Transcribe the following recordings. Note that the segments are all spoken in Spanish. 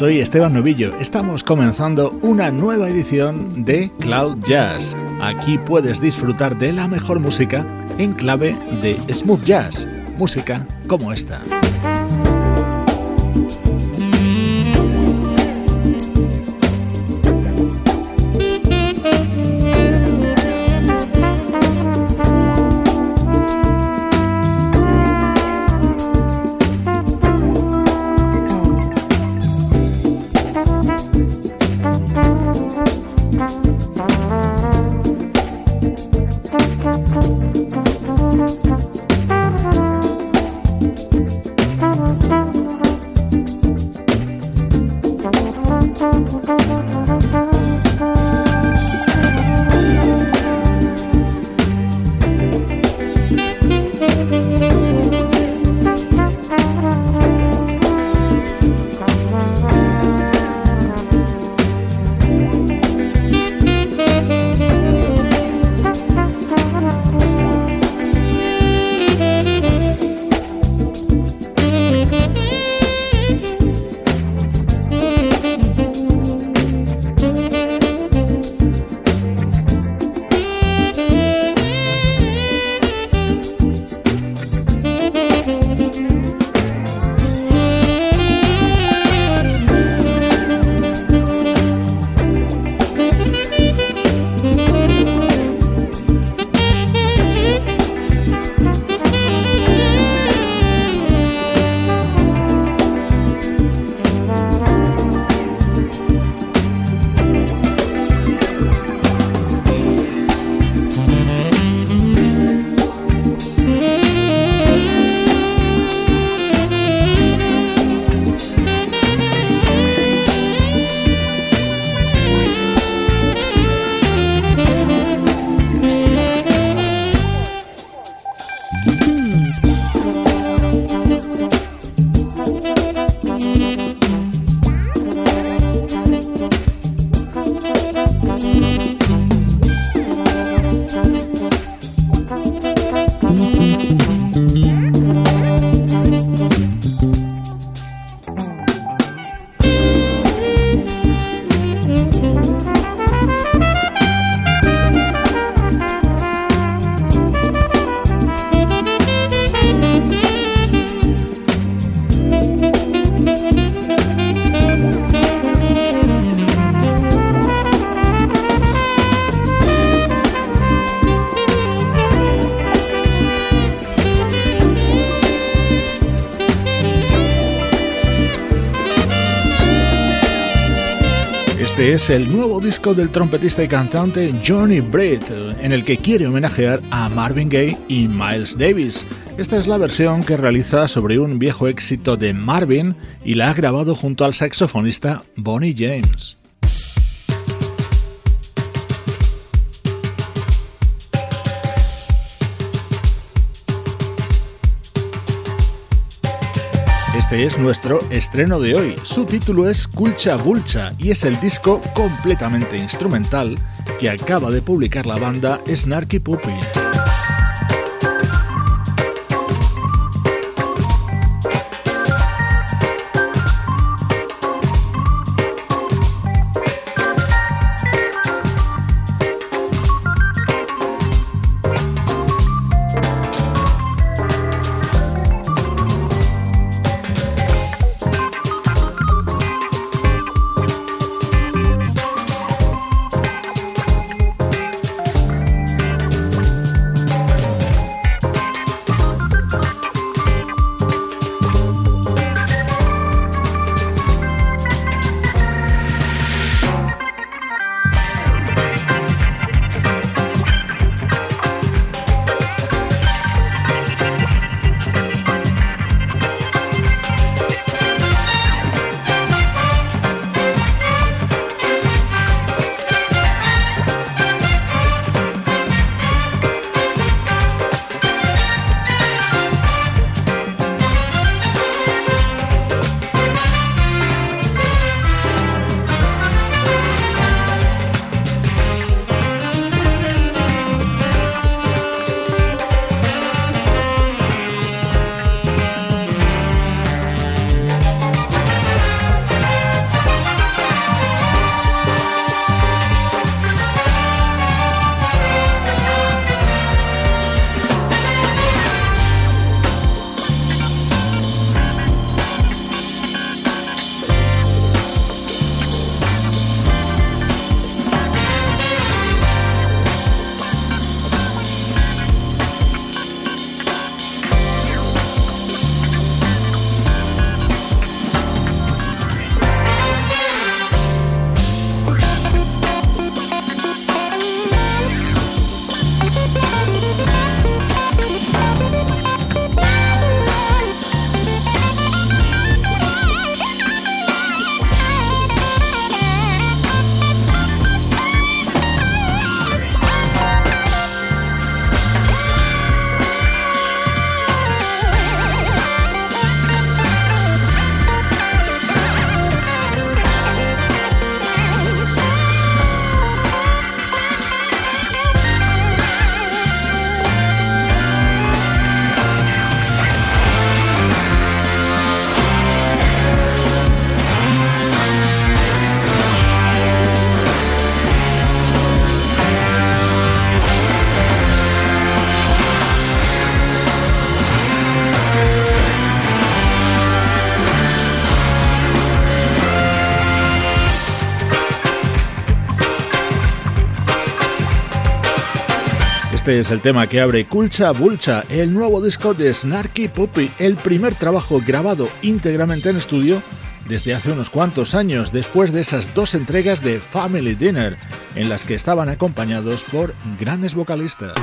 Soy Esteban Novillo. Estamos comenzando una nueva edición de Cloud Jazz. Aquí puedes disfrutar de la mejor música en clave de smooth jazz, música como esta. Es el nuevo disco del trompetista y cantante Johnny Britt, en el que quiere homenajear a Marvin Gaye y Miles Davis. Esta es la versión que realiza sobre un viejo éxito de Marvin y la ha grabado junto al saxofonista Bonnie James. Este es nuestro estreno de hoy. Su título es Culcha Vulcha y es el disco completamente instrumental que acaba de publicar la banda Snarky Puppy. Este es el tema que abre Culcha Bulcha, el nuevo disco de Snarky Puppy, el primer trabajo grabado íntegramente en estudio desde hace unos cuantos años, después de esas dos entregas de Family Dinner, en las que estaban acompañados por grandes vocalistas.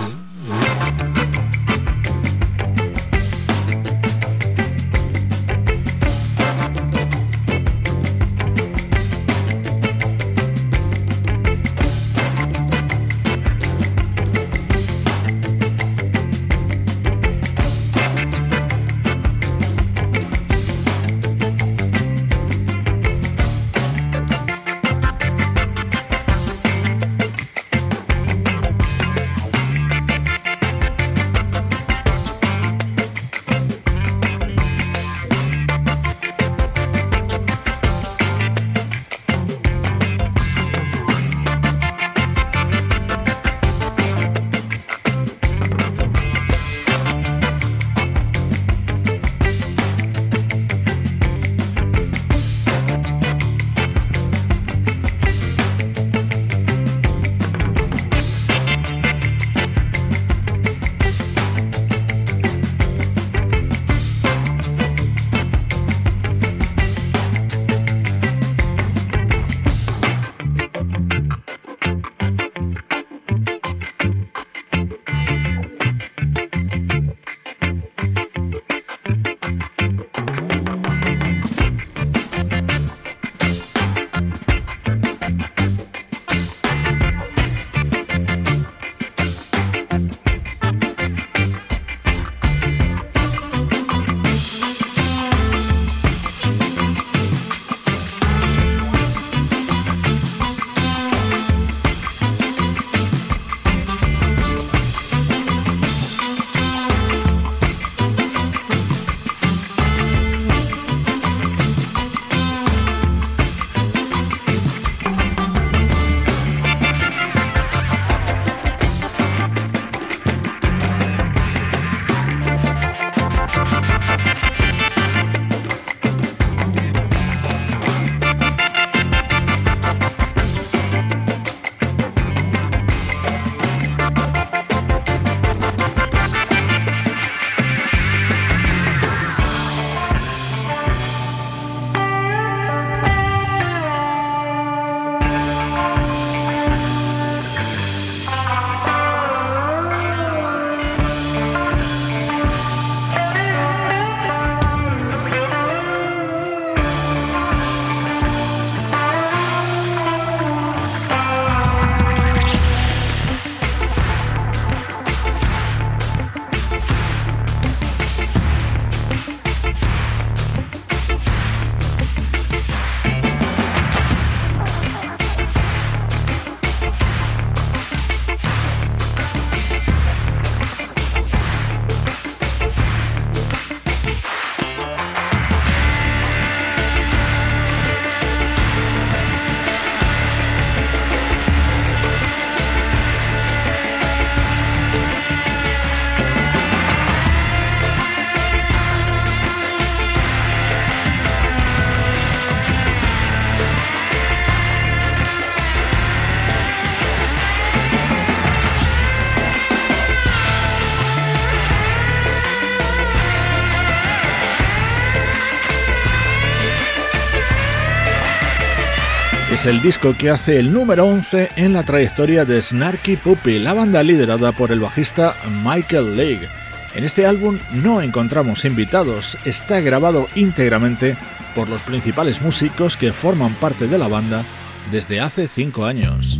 El disco que hace el número 11 en la trayectoria de Snarky Puppy, la banda liderada por el bajista Michael League. En este álbum no encontramos invitados, está grabado íntegramente por los principales músicos que forman parte de la banda desde hace 5 años.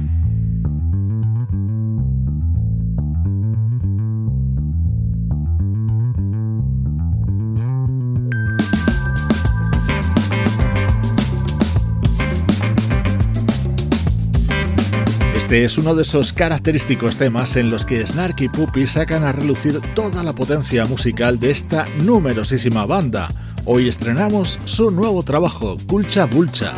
Este es uno de esos característicos temas en los que Snarky Puppy sacan a relucir toda la potencia musical de esta numerosísima banda. Hoy estrenamos su nuevo trabajo, Culcha Bulcha.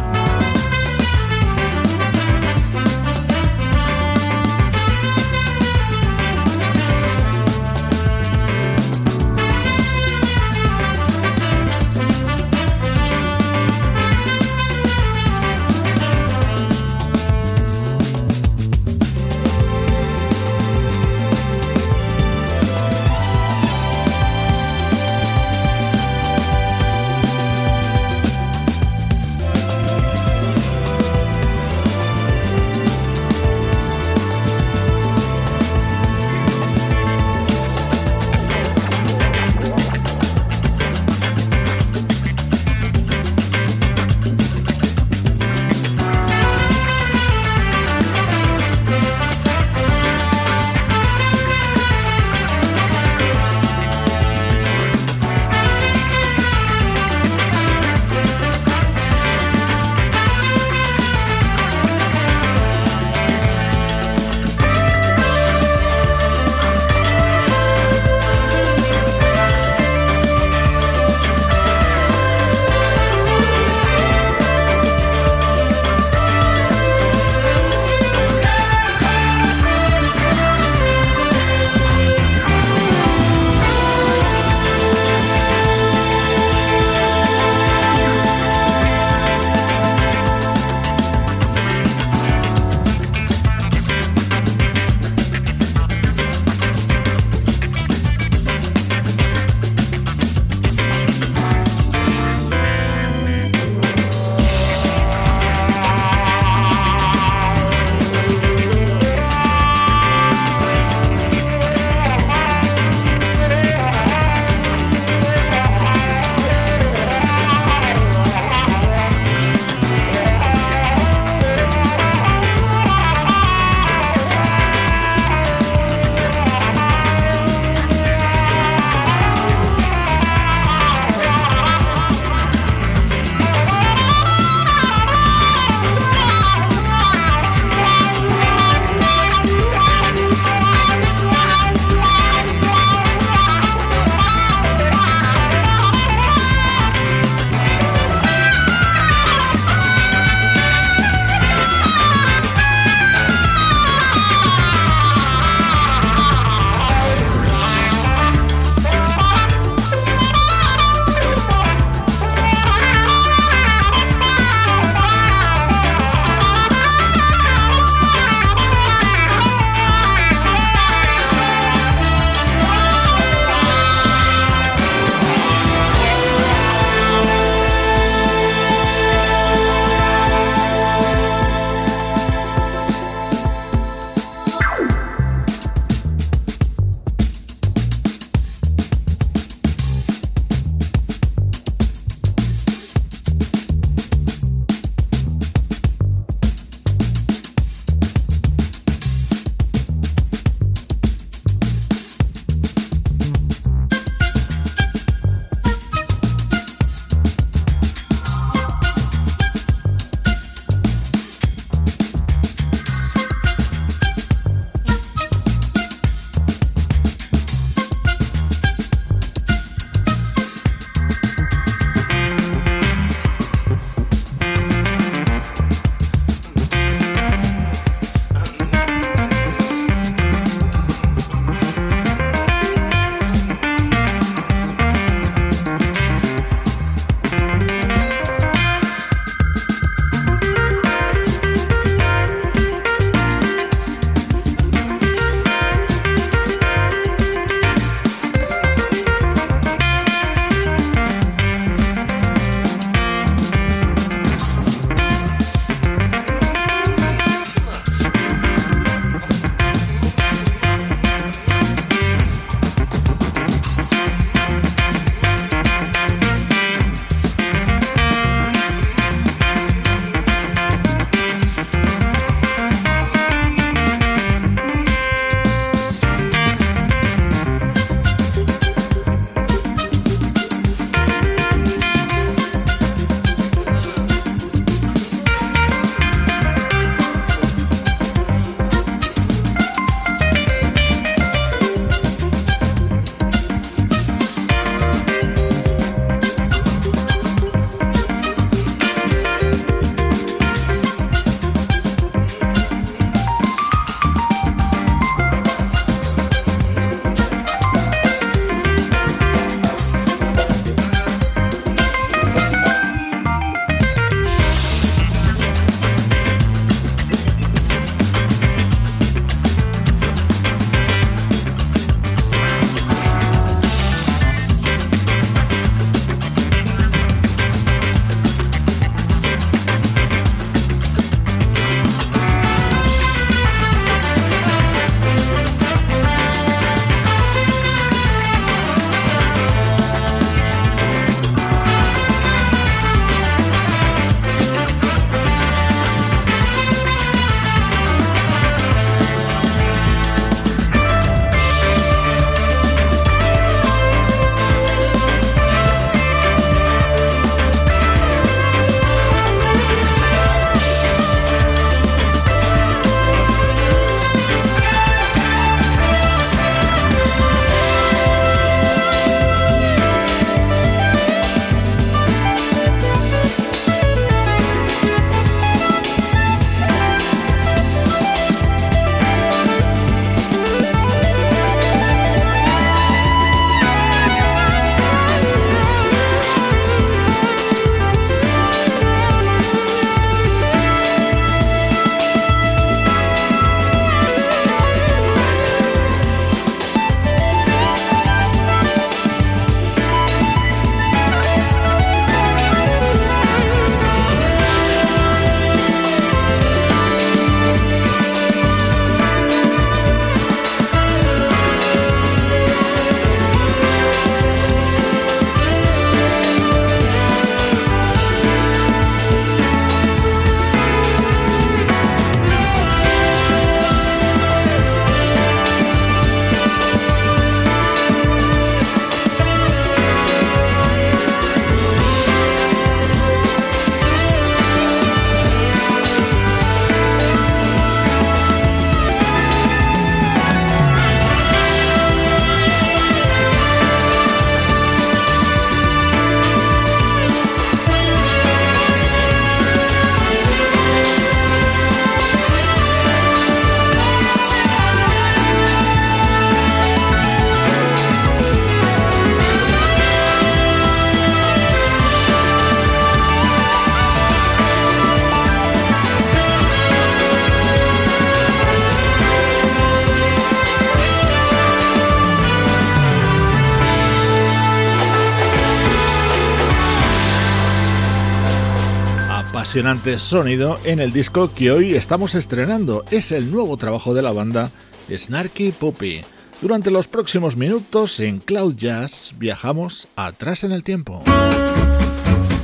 Apasionante sonido en el disco que hoy estamos estrenando. Es el nuevo trabajo de la banda Snarky Puppy. Durante los próximos minutos en Cloud Jazz viajamos atrás en el tiempo.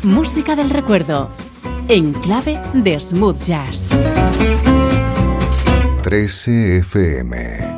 Música del recuerdo en clave de smooth jazz. 13 FM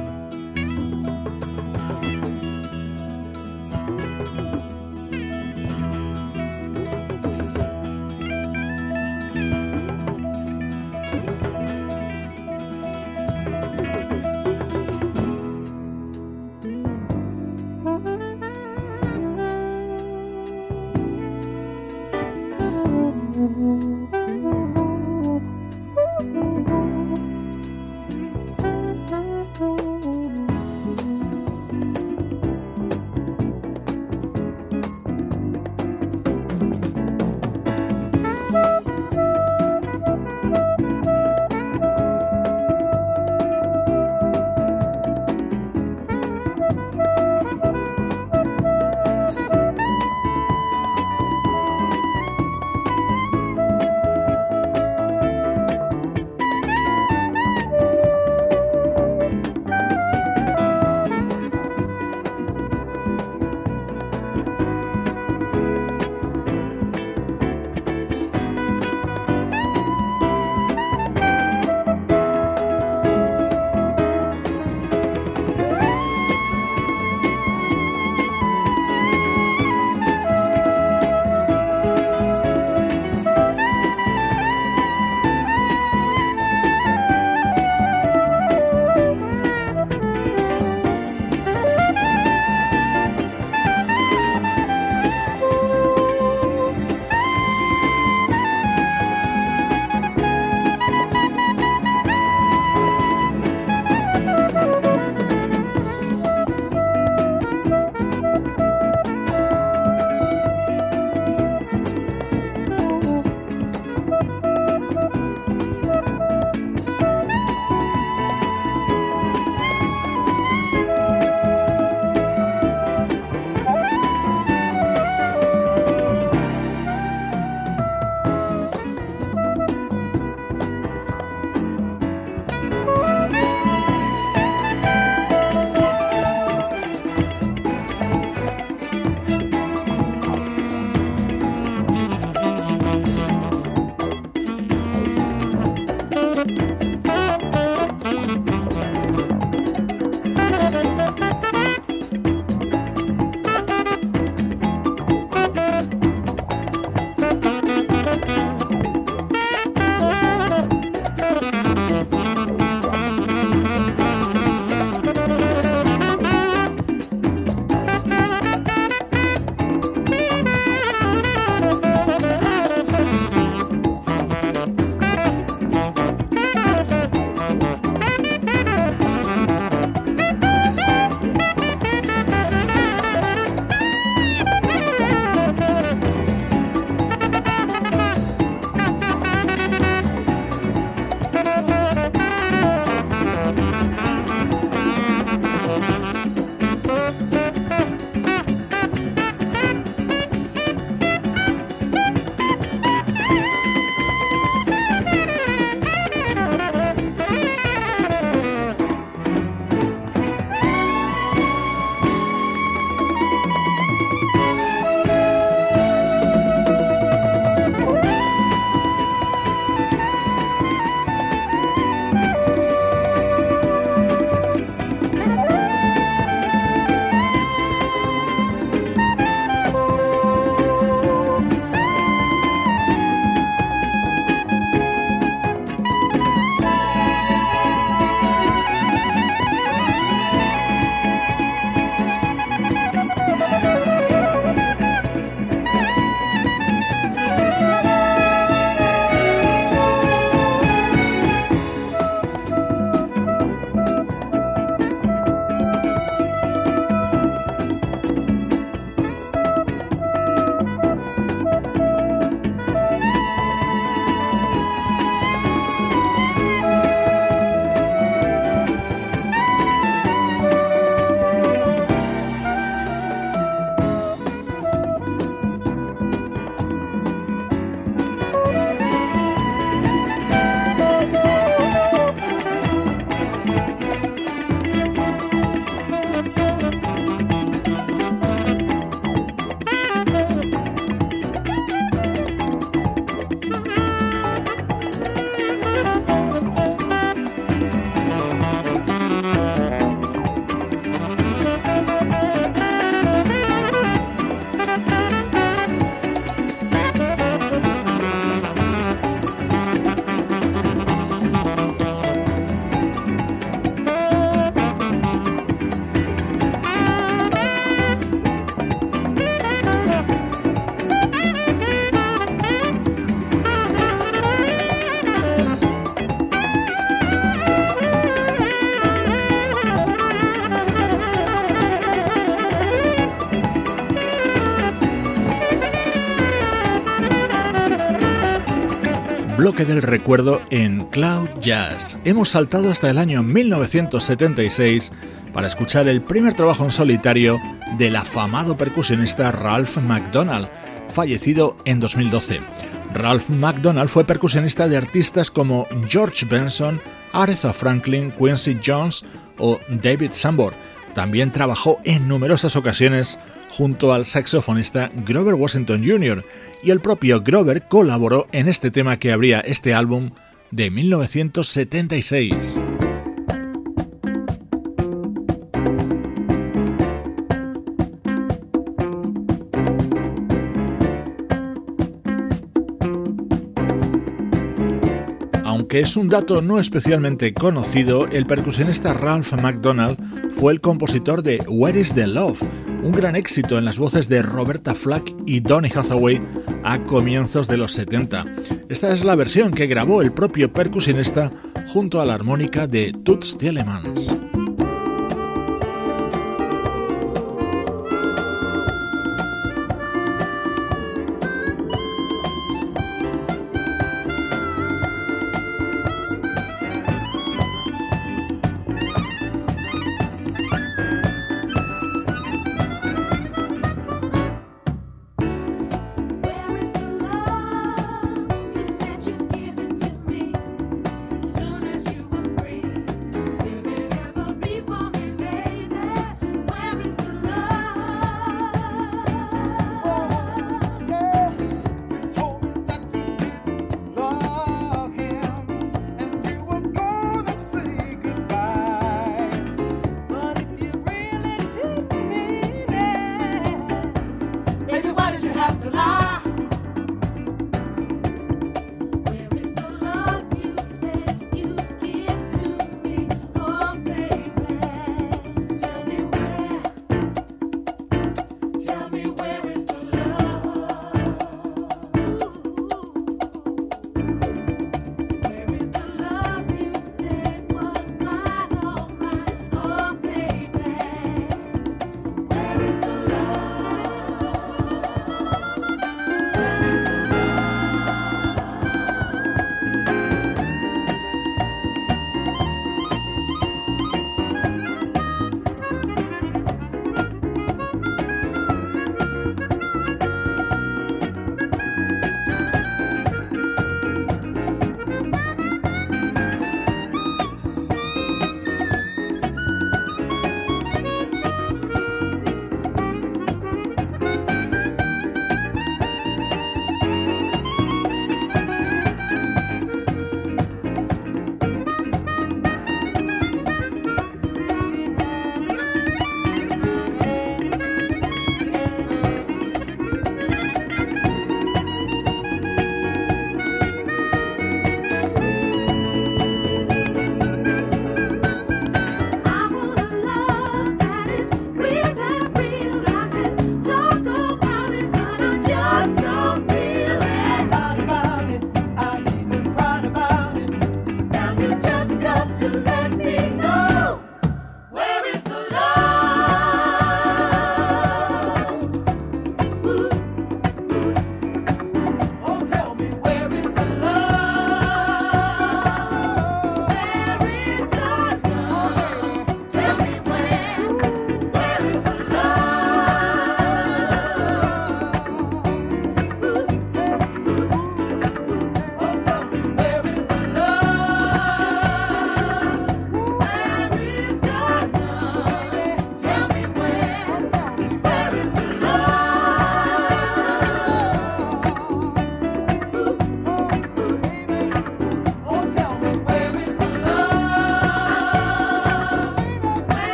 bloque del recuerdo en Cloud Jazz. Hemos saltado hasta el año 1976 para escuchar el primer trabajo en solitario del afamado percusionista Ralph McDonald, fallecido en 2012. Ralph McDonald fue percusionista de artistas como George Benson, Aretha Franklin, Quincy Jones o David Sambor. También trabajó en numerosas ocasiones junto al saxofonista Grover Washington Jr., y el propio Grover colaboró en este tema que abría este álbum de 1976. Aunque es un dato no especialmente conocido, el percusionista Ralph McDonald fue el compositor de Where is the Love, un gran éxito en las voces de Roberta Flack y Donny Hathaway a comienzos de los 70. Esta es la versión que grabó el propio percusionista junto a la armónica de Toots Thielemans.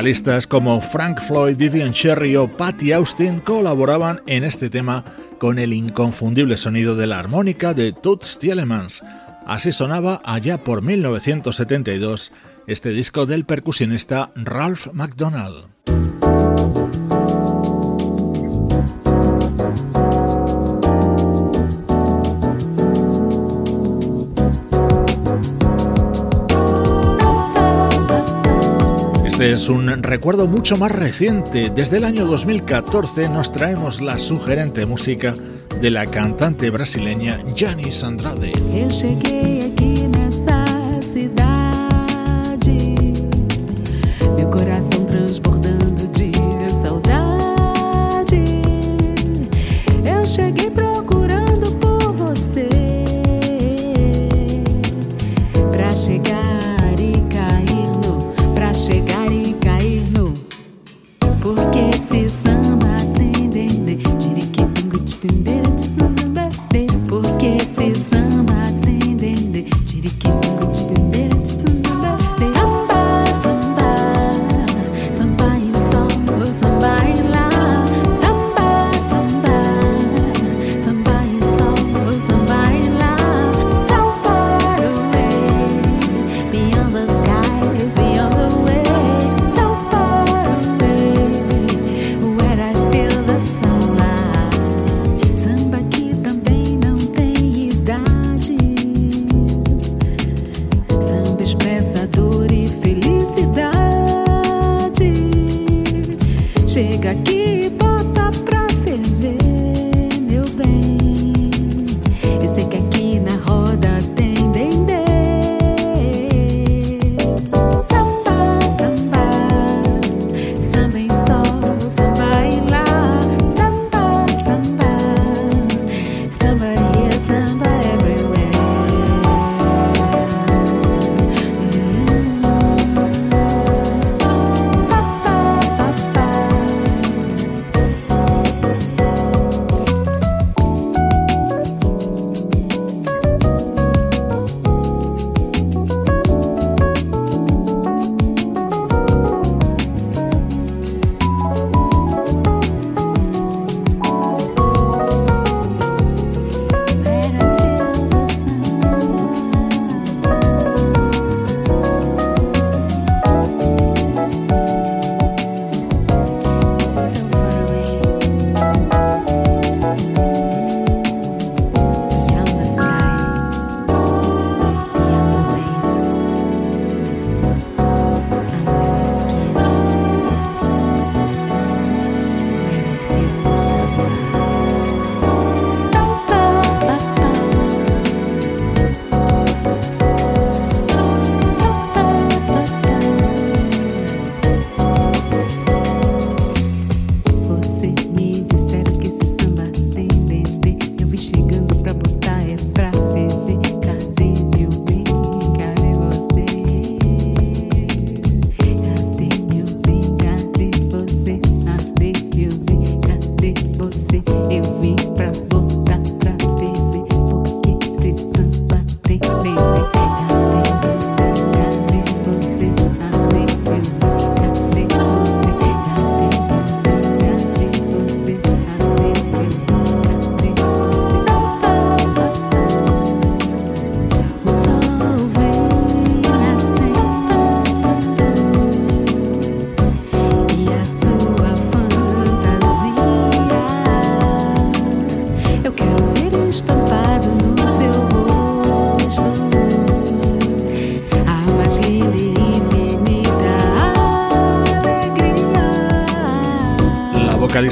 Vocalistas como Frank Floyd, Vivian Cherry o Patty Austin colaboraban en este tema con el inconfundible sonido de la armónica de Toots Thielemans. Así sonaba allá por 1972 este disco del percusionista Ralph McDonald. Es un recuerdo mucho más reciente. Desde el año 2014 nos traemos la sugerente música de la cantante brasileña Janice Andrade.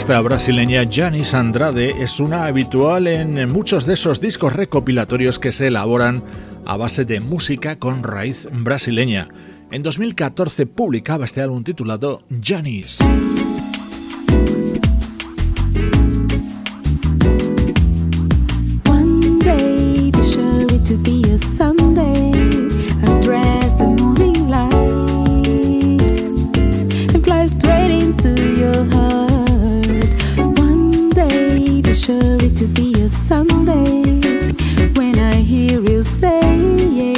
Vocalista brasileña Janice Andrade es una habitual en muchos de esos discos recopilatorios que se elaboran a base de música con raíz brasileña. En 2014 publicaba este álbum titulado Sure, it'll be a Sunday when I hear you say, yeah.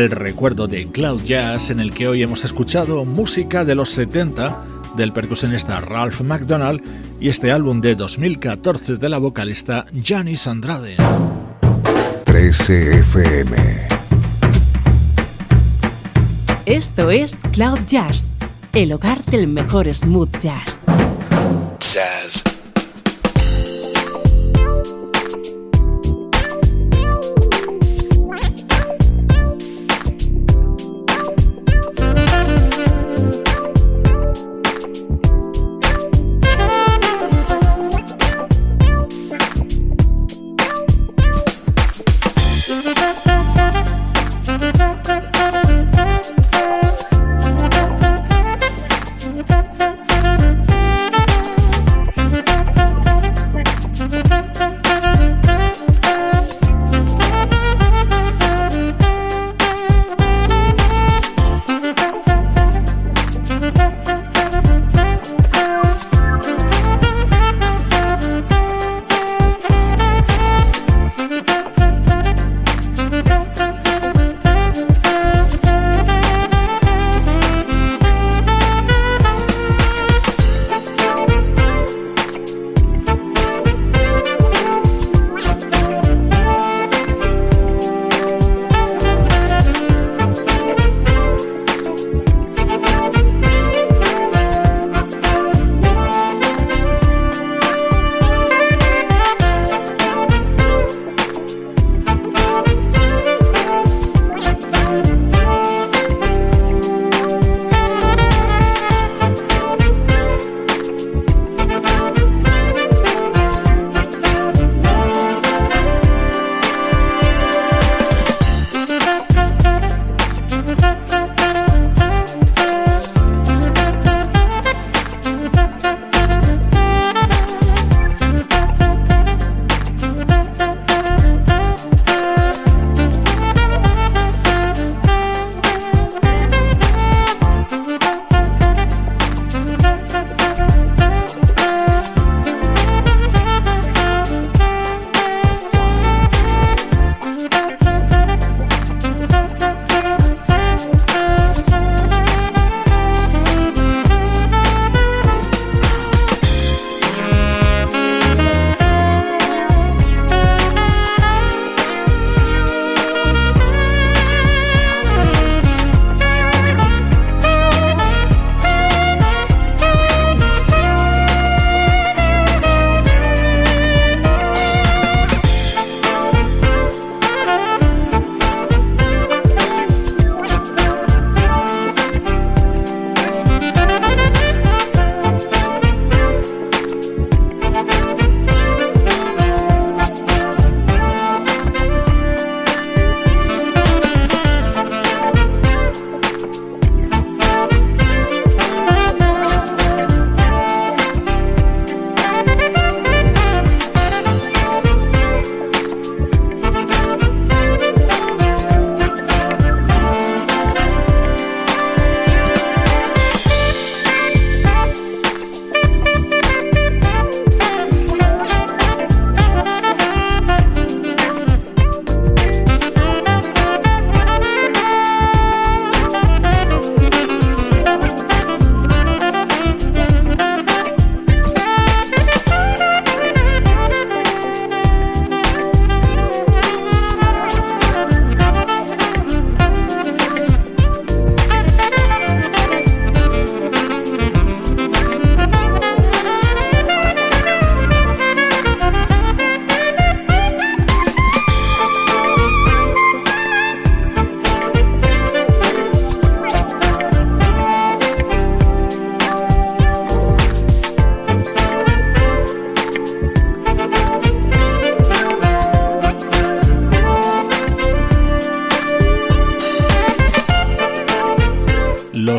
Del recuerdo de Cloud Jazz en el que hoy hemos escuchado música de los 70 del percusionista Ralph McDonald y este álbum de 2014 de la vocalista Janice Andrade. 13 FM Esto es Cloud Jazz, el hogar del mejor smooth jazz. Jazz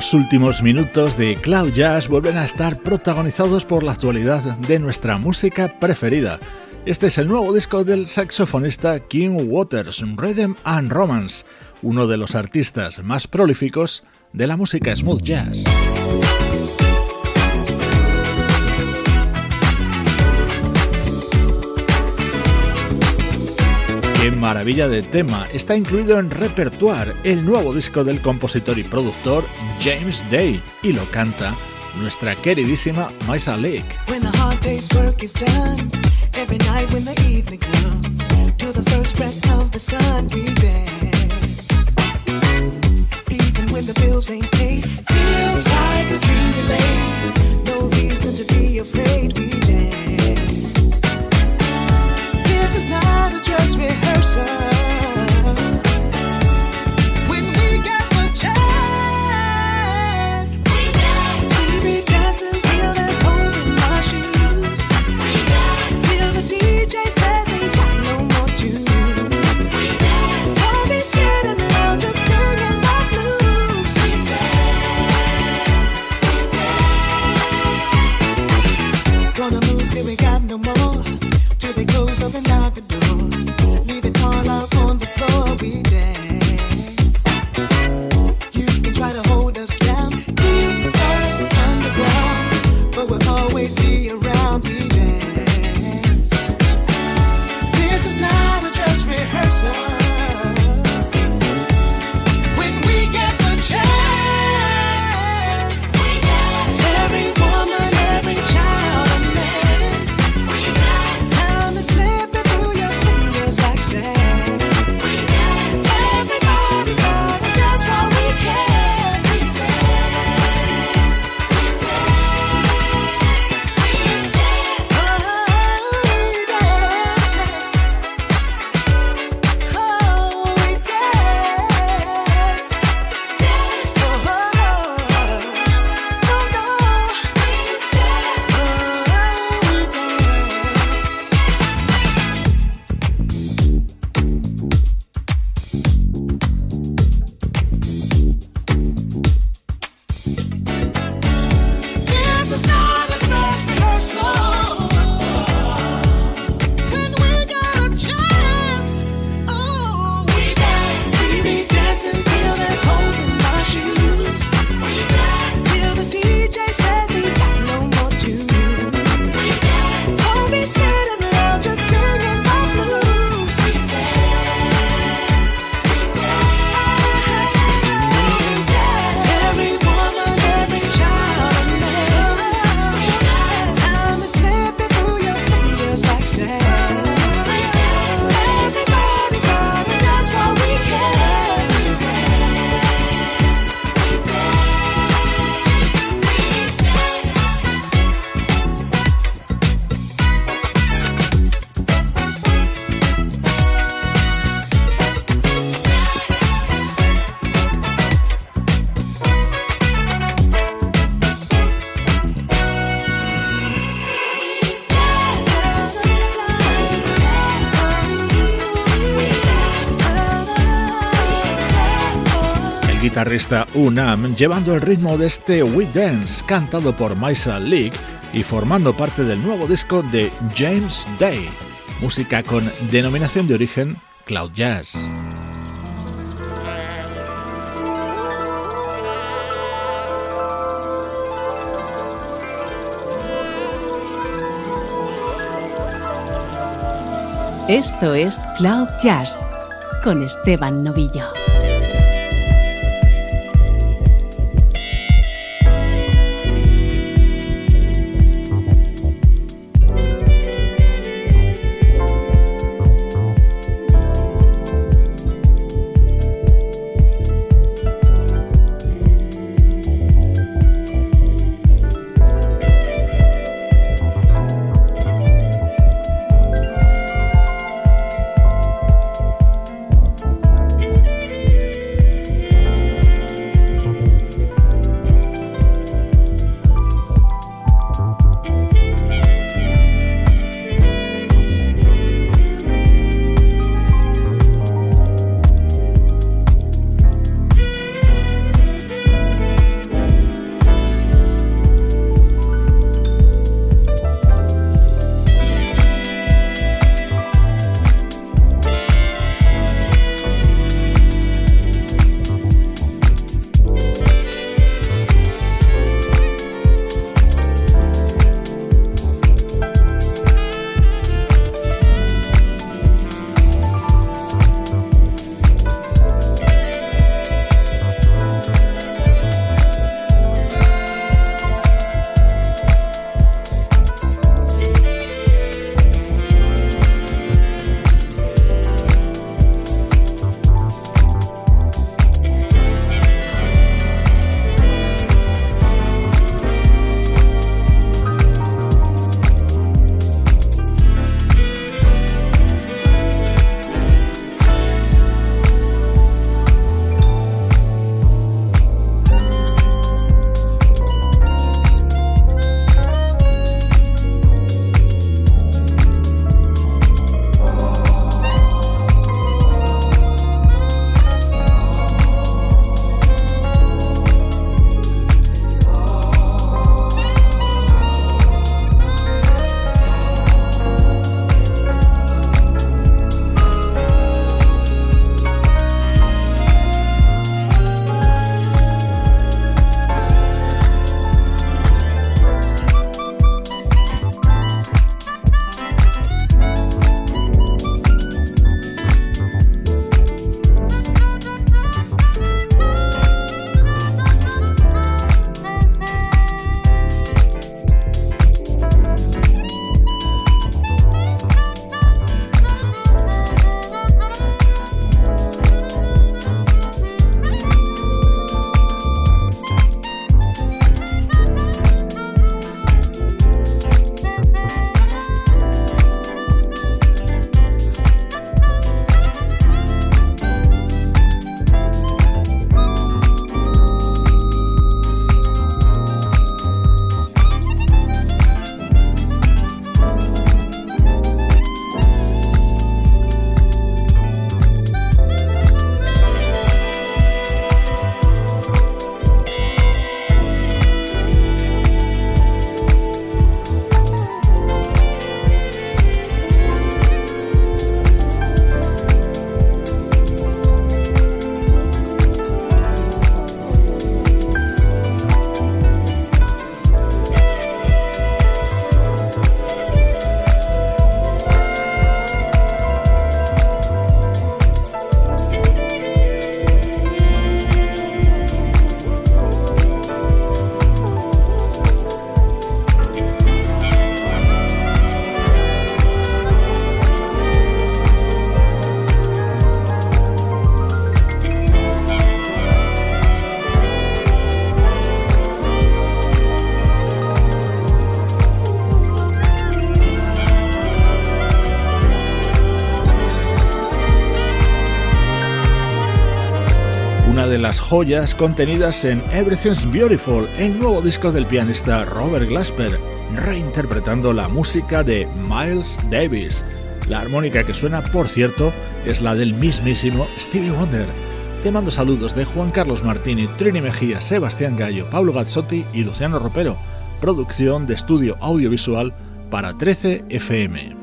Los últimos minutos de Cloud Jazz vuelven a estar protagonizados por la actualidad de nuestra música preferida. Este es el nuevo disco del saxofonista King Waters, Rhythm and Romance, uno de los artistas más prolíficos de la música smooth jazz. ¡Qué maravilla de tema! Está incluido en Repertoire, el nuevo disco del compositor y productor James Day, y lo canta nuestra queridísima Maisa Lake. Is not a dress rehearsal. always be around. Guitarrista Unam llevando el ritmo de este We Dance cantado por Maisa League y formando parte del nuevo disco de James Day, música con denominación de origen Cloud Jazz. Esto es Cloud Jazz con Esteban Novillo. Joyas contenidas en Everything's Beautiful, el nuevo disco del pianista Robert Glasper, reinterpretando la música de Miles Davis. La armónica que suena, por cierto, es la del mismísimo Stevie Wonder. Te mando saludos de Juan Carlos Martini, Trini Mejía, Sebastián Gallo, Pablo Gazzotti y Luciano Ropero. Producción de estudio audiovisual para 13 FM.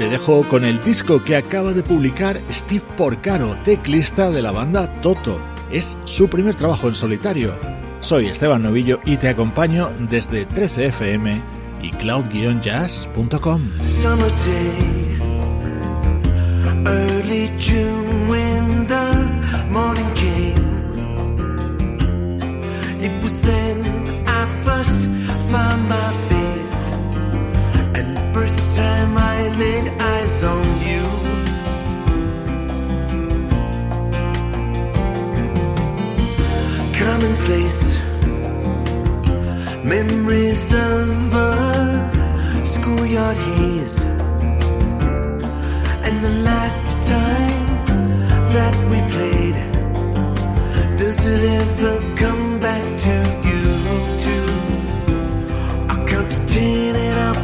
Te dejo con el disco que acaba de publicar Steve Porcaro, teclista de la banda Toto. Es su primer trabajo en solitario. Soy Esteban Novillo y te acompaño desde 13fm y cloud-jazz.com. and the first time I laid eyes on you. Commonplace memories of a schoolyard haze. And the last time that we played, does it ever come back to you? Too? I count to ten and I'll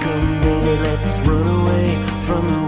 come, baby. Let's run away from the